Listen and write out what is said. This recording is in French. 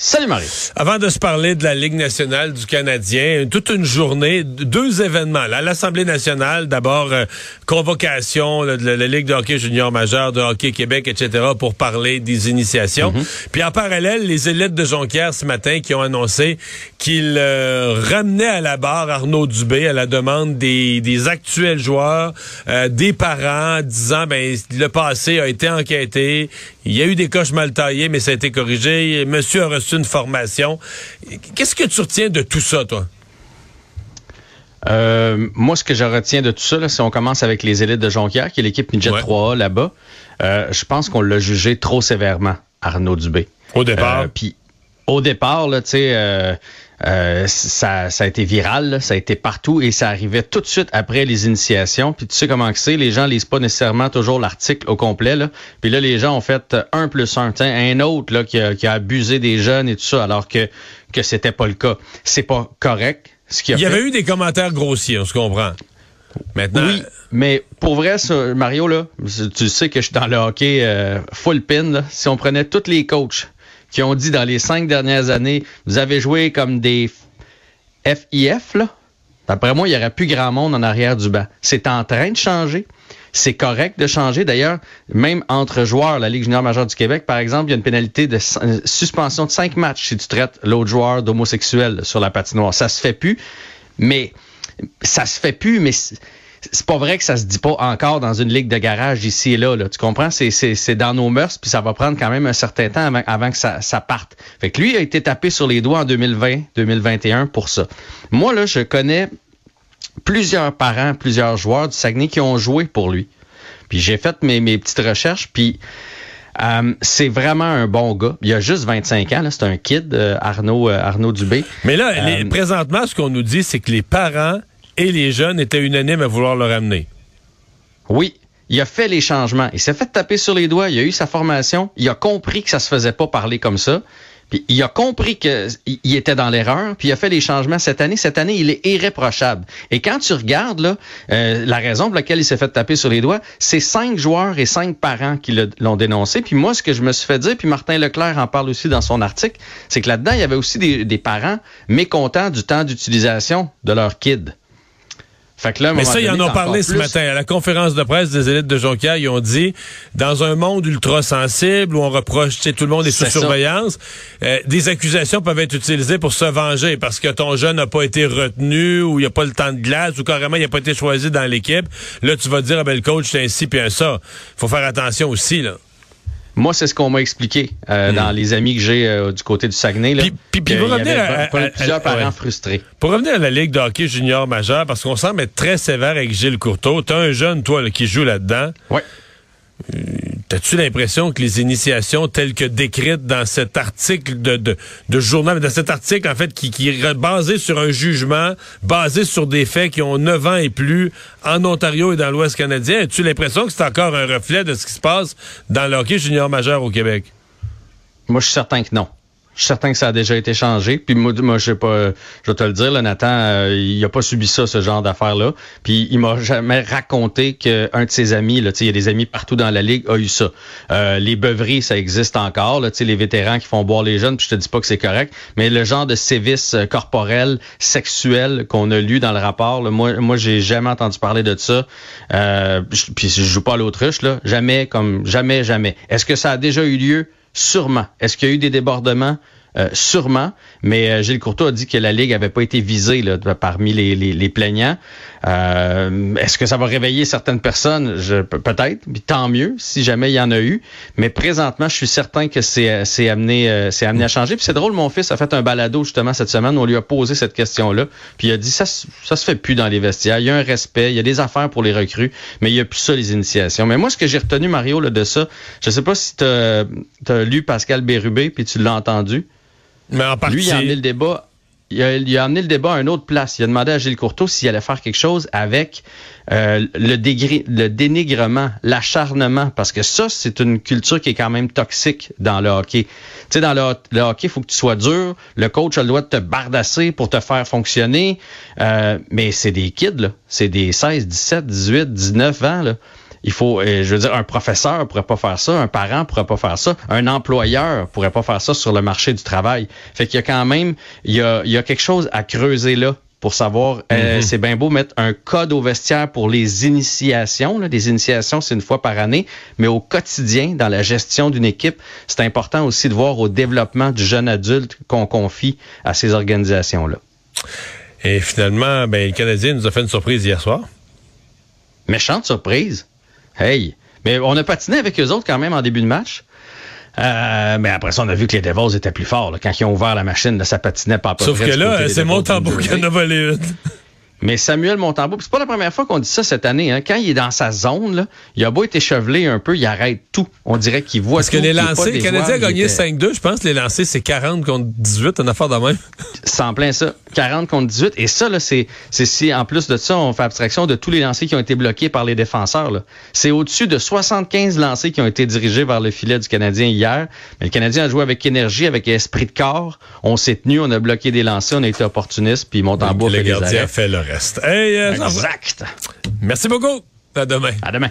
Salut Marie. Avant de se parler de la Ligue nationale du Canadien, toute une journée, deux événements. À l'Assemblée nationale, d'abord, euh, convocation de la Ligue de hockey junior majeur, de hockey Québec, etc., pour parler des initiations. Mhm. Puis en parallèle, les élites de Jonquière ce matin qui ont annoncé qu'ils euh, ramenaient à la barre Arnaud Dubé à la demande des, des actuels joueurs, euh, des parents, disant, ben le passé a été enquêté, il y a eu des coches mal taillées, mais ça a été corrigé. Monsieur a reçu une formation. Qu'est-ce que tu retiens de tout ça, toi? Euh, moi, ce que je retiens de tout ça, si on commence avec les élites de Jonquière, qui est l'équipe Midget 3A là-bas, euh, je pense qu'on l'a jugé trop sévèrement, Arnaud Dubé. Au départ. Euh, puis au départ, tu sais, euh, ça, ça, a été viral, ça a été partout et ça arrivait tout de suite après les initiations. Puis tu sais comment que c'est, les gens lisent pas nécessairement toujours l'article au complet. Là. Puis là, les gens ont fait un plus un, un autre là, qui, a, qui a abusé des jeunes et tout ça, alors que que c'était pas le cas. C'est pas correct. Ce Il y avait eu des commentaires grossiers, on se comprend. Maintenant, oui, mais pour vrai, Mario, là, tu sais que je suis dans le hockey euh, full pin. Si on prenait tous les coachs qui ont dit dans les cinq dernières années, vous avez joué comme des FIF, là. D'après moi, il n'y aurait plus grand monde en arrière du banc. C'est en train de changer. C'est correct de changer. D'ailleurs, même entre joueurs, la Ligue junior majeure du Québec, par exemple, il y a une pénalité de euh, suspension de cinq matchs si tu traites l'autre joueur d'homosexuel sur la patinoire. Ça se fait plus, mais ça se fait plus, mais c'est pas vrai que ça se dit pas encore dans une ligue de garage ici et là. là. Tu comprends? C'est dans nos mœurs, puis ça va prendre quand même un certain temps avant, que ça, ça, parte. Fait que lui a été tapé sur les doigts en 2020, 2021 pour ça. Moi, là, je connais plusieurs parents, plusieurs joueurs du Saguenay qui ont joué pour lui. Puis j'ai fait mes, mes petites recherches, puis euh, c'est vraiment un bon gars. Il a juste 25 ans, c'est un kid, euh, Arnaud, euh, Arnaud Dubé. Mais là, présentement, ce qu'on nous dit, c'est que les parents et les jeunes étaient unanimes à vouloir le ramener. Oui, il a fait les changements. Il s'est fait taper sur les doigts. Il a eu sa formation. Il a compris que ça se faisait pas parler comme ça. Puis il a compris qu'il était dans l'erreur, puis il a fait les changements cette année. Cette année, il est irréprochable. Et quand tu regardes là, euh, la raison pour laquelle il s'est fait taper sur les doigts, c'est cinq joueurs et cinq parents qui l'ont dénoncé. Puis moi, ce que je me suis fait dire, puis Martin Leclerc en parle aussi dans son article, c'est que là-dedans, il y avait aussi des, des parents mécontents du temps d'utilisation de leur kid. Mais ça, ils en ont parlé ce matin. À la conférence de presse des élites de Jonquière, ils ont dit, dans un monde ultra sensible où on reproche, tout le monde est sous surveillance, euh, des accusations peuvent être utilisées pour se venger parce que ton jeune n'a pas été retenu ou il n'y a pas le temps de glace ou carrément il n'a pas été choisi dans l'équipe. Là, tu vas dire, ah ben, le coach, c'est ainsi puis un ça. faut faire attention aussi, là. Moi, c'est ce qu'on m'a expliqué euh, hmm. dans les amis que j'ai euh, du côté du Saguenay. Là, puis, puis, pour revenir à, plusieurs parents frustrés. Pour revenir à la Ligue de hockey junior majeur, parce qu'on semble être très sévère avec Gilles Courteau. T'as un jeune, toi, qui joue là-dedans. Oui. Euh, t'as-tu l'impression que les initiations telles que décrites dans cet article de, de, de journal, dans cet article en fait qui, qui est basé sur un jugement, basé sur des faits qui ont 9 ans et plus en Ontario et dans l'Ouest canadien, as-tu l'impression que c'est encore un reflet de ce qui se passe dans le junior majeur au Québec? Moi, je suis certain que non. Je suis certain que ça a déjà été changé. Puis moi, je pas, je vais te le dire, là, Nathan, euh, il a pas subi ça, ce genre d'affaires-là. Puis il m'a jamais raconté qu'un de ses amis, là, il y a des amis partout dans la ligue, a eu ça. Euh, les beuveries, ça existe encore, là, les vétérans qui font boire les jeunes, puis je te dis pas que c'est correct, mais le genre de sévices euh, corporels, sexuels qu'on a lu dans le rapport, moi, moi, j'ai jamais entendu parler de ça. Euh, puis je joue pas à l'autruche, là, jamais, comme jamais, jamais. Est-ce que ça a déjà eu lieu? Sûrement. Est-ce qu'il y a eu des débordements? Euh, sûrement, mais euh, Gilles Courtois a dit que la Ligue avait pas été visée là, parmi les, les, les plaignants. Euh, Est-ce que ça va réveiller certaines personnes? Peut-être, tant mieux si jamais il y en a eu. Mais présentement, je suis certain que c'est amené, c'est amené à changer. Puis c'est drôle, mon fils a fait un balado justement cette semaine on lui a posé cette question-là. Puis il a dit ça, ça se fait plus dans les vestiaires. Il y a un respect, il y a des affaires pour les recrues, mais il y a plus ça les initiations. Mais moi, ce que j'ai retenu, Mario, là, de ça, je sais pas si tu as, lu Pascal Bérubé puis tu l'as entendu. Mais en partie... Lui, il a amené le débat. Il a, il a, amené le débat à une autre place. Il a demandé à Gilles Courteau s'il allait faire quelque chose avec euh, le, dégri, le dénigrement, l'acharnement, parce que ça, c'est une culture qui est quand même toxique dans le hockey. Tu sais, dans le, le hockey, il faut que tu sois dur. Le coach a le droit de te bardasser pour te faire fonctionner. Euh, mais c'est des kids, là. C'est des 16, 17, 18, 19 ans, là il faut, euh, je veux dire, un professeur pourrait pas faire ça, un parent pourrait pas faire ça, un employeur pourrait pas faire ça sur le marché du travail. Fait qu'il y a quand même, il y a, il y a quelque chose à creuser là pour savoir, euh, mm-hmm. c'est bien beau mettre un code au vestiaire pour les initiations. Là. Des initiations, c'est une fois par année, mais au quotidien, dans la gestion d'une équipe, c'est important aussi de voir au développement du jeune adulte qu'on confie à ces organisations-là. Et finalement, ben, le Canadien nous a fait une surprise hier soir. Méchante surprise. Hey! Mais on a patiné avec eux autres quand même en début de match. Euh, mais après ça, on a vu que les Devils étaient plus forts. Quand ils ont ouvert la machine, ça patinait pas à peu Sauf que là, c'est mon tambour qui en a volé une. Mais Samuel Montembeau, c'est pas la première fois qu'on dit ça cette année. Hein. Quand il est dans sa zone, là, il a beau être échevelé un peu, il arrête tout. On dirait qu'il voit Parce que les lancers, le Canadien a gagné 5-2, je pense. Les lancers, c'est 40 contre 18, une affaire de même. En plein ça. 40 contre 18. Et ça, là, c'est, c'est si, en plus de ça, on fait abstraction de tous les lancers qui ont été bloqués par les défenseurs. C'est au-dessus de 75 lancers qui ont été dirigés vers le filet du Canadien hier. Mais le Canadien a joué avec énergie, avec esprit de corps. On s'est tenu, on a bloqué des lancers, on a été opportuniste, puis Montembeau a fait le gardien a fait le reste. Euh, exact. Merci beaucoup. À demain. À demain.